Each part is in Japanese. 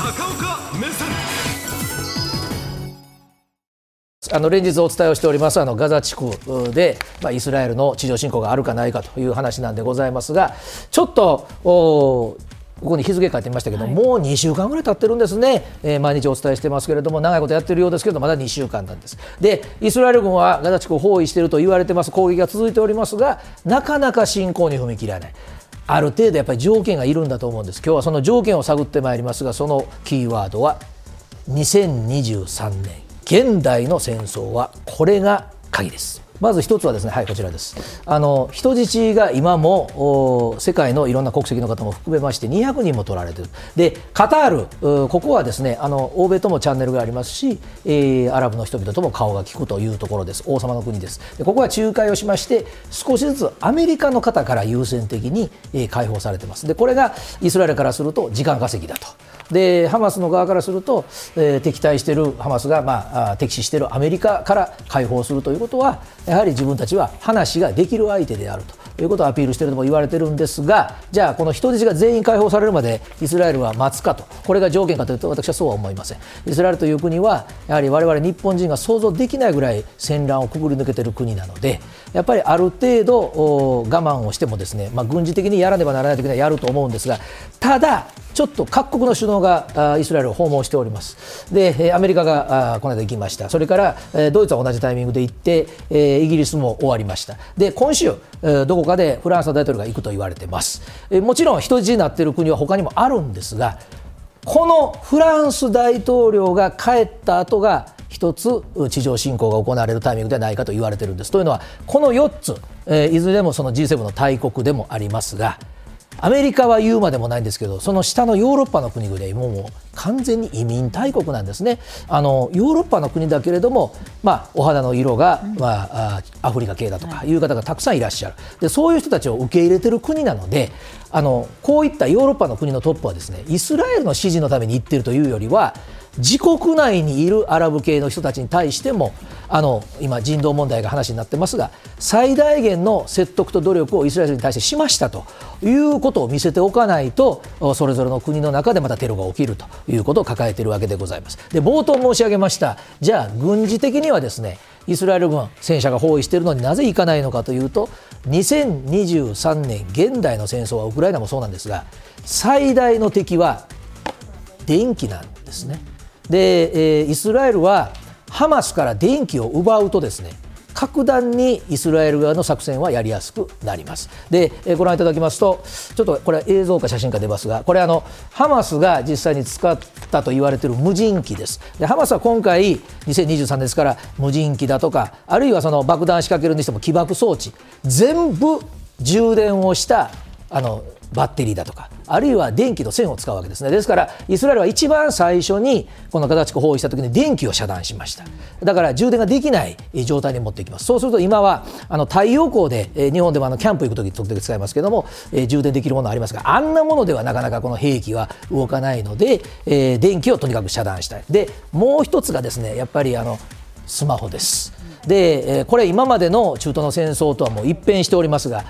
高岡目線あの連日お伝えをしておりますあのガザ地区で、まあ、イスラエルの地上侵攻があるかないかという話なんでございますが、ちょっとおここに日付書いてみましたけど、もう2週間ぐらい経ってるんですね、えー毎日お伝えしてますけれども、長いことやってるようですけど、まだ2週間なんです。で、イスラエル軍はガザ地区を包囲していると言われてます、攻撃が続いておりますが、なかなか侵攻に踏み切らない。ある程度やっぱり条件がいるんだと思うんです。今日はその条件を探ってまいりますが、そのキーワードは2023年現代の戦争はこれが鍵です。まず一つはですね、はい、こちらです。あの人質が今も世界のいろんな国籍の方も含めまして200人も取られている。で、カタール、ここはですね、あの欧米ともチャンネルがありますし、えーアラブの人々とも顔が利くというところです。王様の国です。でここは仲介をしまして、少しずつアメリカの方から優先的に、えー解放されてます。で、これがイスラエルからすると時間稼ぎだと。でハマスの側からすると、えー敵対しているハマスが、まあ、敵視しているアメリカから解放するということはやはり自分たちは話ができる相手であるということをアピールしているとも言われているんですがじゃあこの人質が全員解放されるまでイスラエルは待つかと。これが条件かというと私はそうは思いません。イスラエルという国はやはり我々日本人が想像できないぐらい戦乱をくぐり抜けている国なのでやっぱりある程度我慢をしてもですね、まあ、軍事的にやらねばならないときにはやると思うんですがただちょっと各国の首脳がイスラエルを訪問しております。で、アメリカがこの間行きました。それから、ドイツは同じタイミングで行って、イギリスも終わりました。で、今週、どこかでフランスの大統領が行くと言われてます。もちろん人質になっている国は他にもあるんですが、このフランス大統領が帰った後が一つ地上侵攻が行われるタイミングではないかと言われているんです。というのはこの4つ、いずれもその G7 の大国でもありますがアメリカは言うまでもないんですけどその下のヨーロッパの国々でもうもう完全に移民大国なんですね。あのヨーロッパの国だけれども、まあ、お肌の色が、まあ、あアフリカ系だとかい。う方がたくさんいらっしゃる。でそういう人たちを受け入れてる国なのであのこういったヨーロッパの国のトップはですねイスラエルの支持のために行っているというよりは自国内にいるアラブ系の人たちに対してもあの今、人道問題が話になってますが最大限の説得と努力をイスラエルに対してしましたということを見せておかないとそれぞれの国の中でまたテロが起きるということを抱えているわけでございます。で冒頭申し上げましたじゃあ軍事的にはですねイスラエル軍戦車が包囲しているのになぜ行かないのかというと2023年現代の戦争はウクライナもそうなんですが最大の敵は電気なんですね。で、えーイスラエルはハマスから電気を奪うとですね格段にイスラエル側の作戦はやりやすくなります。で、えーご覧いただきますと、ちょっとこれは映像か写真か出ますが、これあのハマスが実際に使ったと言われている無人機です。で、ハマスは今回2023年ですから無人機だとか、あるいはその爆弾仕掛けるにしても起爆装置、全部充電をしたあのバッテリーだとか、あるいは電気の線を使うわけですね。ですから、イスラエルは一番最初にこのガザ地区包囲したときに電気を遮断しました。だから充電ができない状態に持っていきます。そうすると今はあの太陽光で、日本でもあのキャンプ行くとき時々使いますけども、充電できるものありますが、あんなものではなかなかこの兵器は動かないので、電気をとにかく遮断したい。で、もう一つがですね、やっぱりあのスマホです。で、これ今までの中東の戦争とはもう一変しておりますが、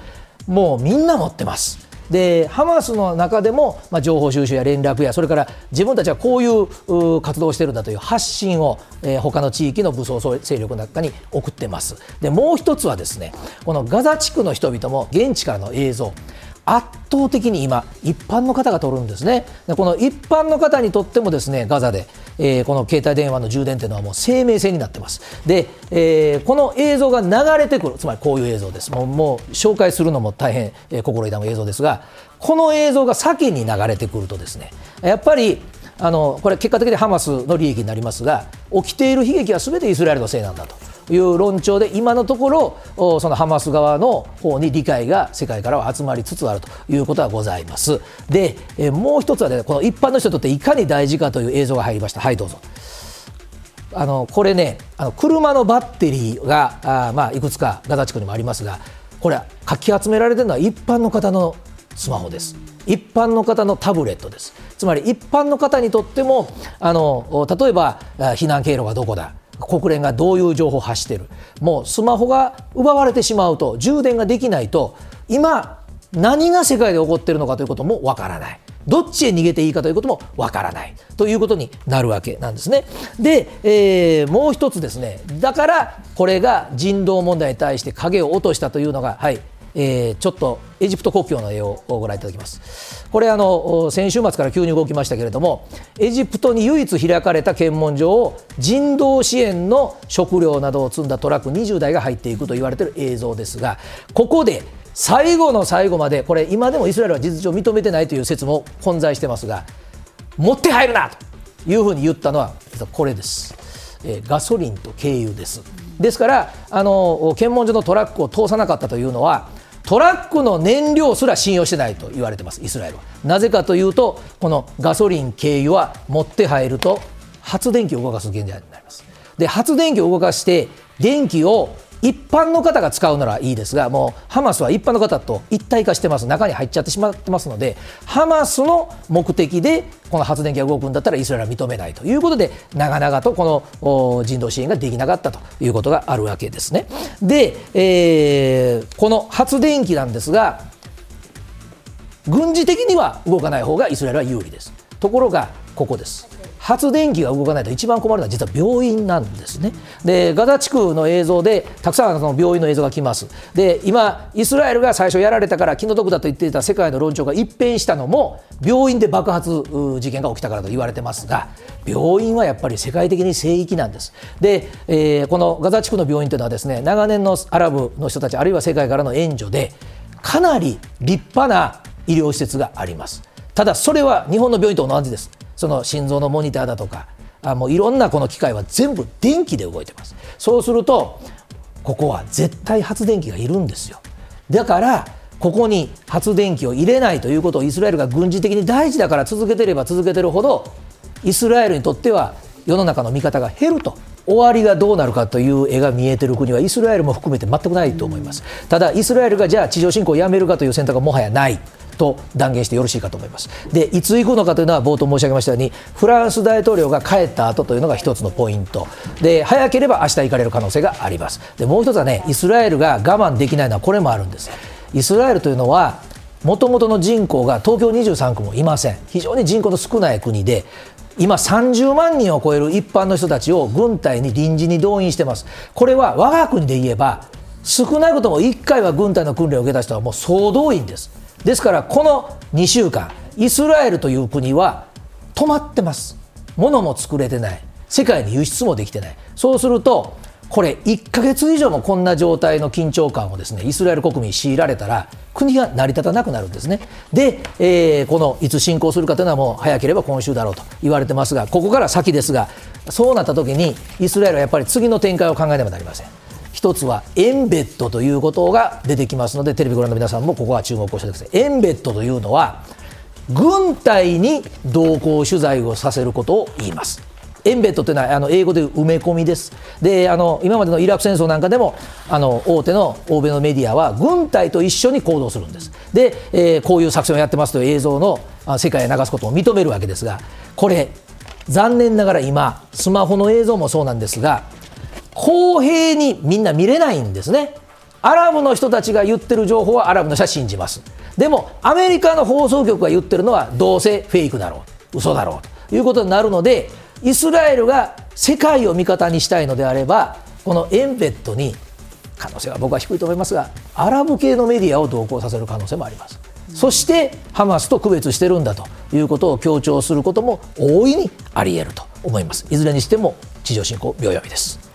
もうみんな持ってます。でハマスの中でも、まあ、情報収集や連絡やそれから自分たちはこういう活動をしてるんだという発信を、えー他の地域の武装勢力の中に送ってます。でもう一つはですねこのガザ地区の人々も現地からの映像。圧倒的に今一般の方が撮るんですね。でこの一般の方にとってもですねガザで、えーこの携帯電話の充電というのはもう生命線になってます。で、えーこの映像が流れてくるつまりこういう映像です。もうもう紹介するのも大変、えー心痛む映像ですがこの映像が先に流れてくるとですねやっぱりあのこれ結果的にハマスの利益になりますが起きている悲劇はすべてイスラエルのせいなんだと。いう論調で今のところおそのハマス側の方に理解が世界からは集まりつつあるということはございます。で、えもう一つはねこの一般の人にとっていかに大事かという映像が入りました。はいどうぞ。あのこれねあの車のバッテリーがあーまあいくつかガザ地区にもありますがこれかき集められてるのは一般の方のスマホです。一般の方のタブレットです。つまり一般の方にとってもあのお例えばあ避難経路がどこだ。国連がどういう情報を発している。もうスマホが奪われてしまうと充電ができないと今何が世界で起こっているのかということもわからない。どっちへ逃げていいかということもわからない。ということになるわけなんですね。で、えー、もう一つですね、だからこれが人道問題に対して影を落としたというのが、はい、えー、ちょっとエジプト国境の絵をご覧いただきます。これあの先週末から急に動きましたけれどもエジプトに唯一開かれた検問所を人道支援の食料などを積んだトラック20台が入っていくと言われている映像ですがここで最後の最後までこれ今でもイスラエルは事実上認めてないという説も混在してますが持って入るな!というふうに言ったのはこれです、えー、ガソリンと軽油です。ですからあの検問所のトラックを通さなかったというのはトラックの燃料すら信用してないと言われてます、イスラエルは。なぜかというと、このガソリン、軽油は持って入ると発電機を動かす原材料になります。で、発電機を動かして、電気を一般の方が使うならいいですが、もうハマスは一般の方と一体化してます、中に入っちゃってしまってますので、ハマスの目的でこの発電機が動くんだったらイスラエルは認めないということで、長々とこの人道支援ができなかったということがあるわけですね。で、えー、この発電機なんですが、軍事的には動かない方がイスラエルは有利です。ところが、ここです。発電機が動かないと一番困るのは実は病院なんですね。でガザ地区の映像でたくさんその病院の映像が来ます。で今イスラエルが最初やられたから気の毒だと言っていた世界の論調が一変したのも病院で爆発事件が起きたからと言われてますが病院はやっぱり世界的に聖域なんです。で、えー、このガザ地区の病院というのはですね長年のアラブの人たちあるいは世界からの援助でかなり立派な医療施設があります。ただそれは日本の病院と同じです。その心臓のモニターだとかあもういろんなこの機械は全部電気で動いてます。そうするとここは絶対発電機がいるんですよ。だからここに発電機を入れないということをイスラエルが軍事的に大事だから続けてれば続けてるほどイスラエルにとっては世の中の見方が減ると終わりがどうなるかという絵が見えてる国はイスラエルも含めて全くないと思います。ただイスラエルがじゃあ地上侵攻をやめるかという選択はもはやない。と断言してよろしいかと思います。でいつ行くのかというのは冒頭申し上げましたようにフランス大統領が帰った後というのが一つのポイント。で早ければ明日行かれる可能性があります。でもう一つはねイスラエルが我慢できないのはこれもあるんです。イスラエルというのはもともとの人口が東京23区もいません。非常に人口の少ない国で今30万人を超える一般の人たちを軍隊に臨時に動員してます。これは我が国で言えば少なくとも1回は軍隊の訓練を受けた人はもう総動員です。ですからこの2週間イスラエルという国は止まってます。物も作れてない。世界に輸出もできてない。そうするとこれ1か月以上もこんな状態の緊張感をですねイスラエル国民に強いられたら国が成り立たなくなるんですね。で、えー、このいつ侵攻するかというのはもう早ければ今週だろうと言われてますがここから先ですがそうなった時にイスラエルはやっぱり次の展開を考えねばなりません。一つはエンベッドということが出てきますのでテレビご覧の皆さんもここは注目をしてくださいエンベッドというのは軍隊に同行取材をさせることを言いますエンベッドというのはあの英語で埋め込みです。であの今までのイラク戦争なんかでもあの大手の欧米のメディアは軍隊と一緒に行動するんです。で、えー、こういう作戦をやってますという映像の世界へ流すことを認めるわけですがこれ残念ながら今スマホの映像もそうなんですが公平にみんな見れないんですね。アラブの人たちが言ってる情報はアラブの人は信じます。でも、アメリカの放送局が言ってるのはどうせフェイクだろう、嘘だろうということになるので、イスラエルが世界を味方にしたいのであれば、このエンベッドに、可能性は僕は低いと思いますが、アラブ系のメディアを同行させる可能性もあります。そしてハマスと区別してるんだということを強調することも大いにあり得ると思います。いずれにしても地上侵攻秒読みです。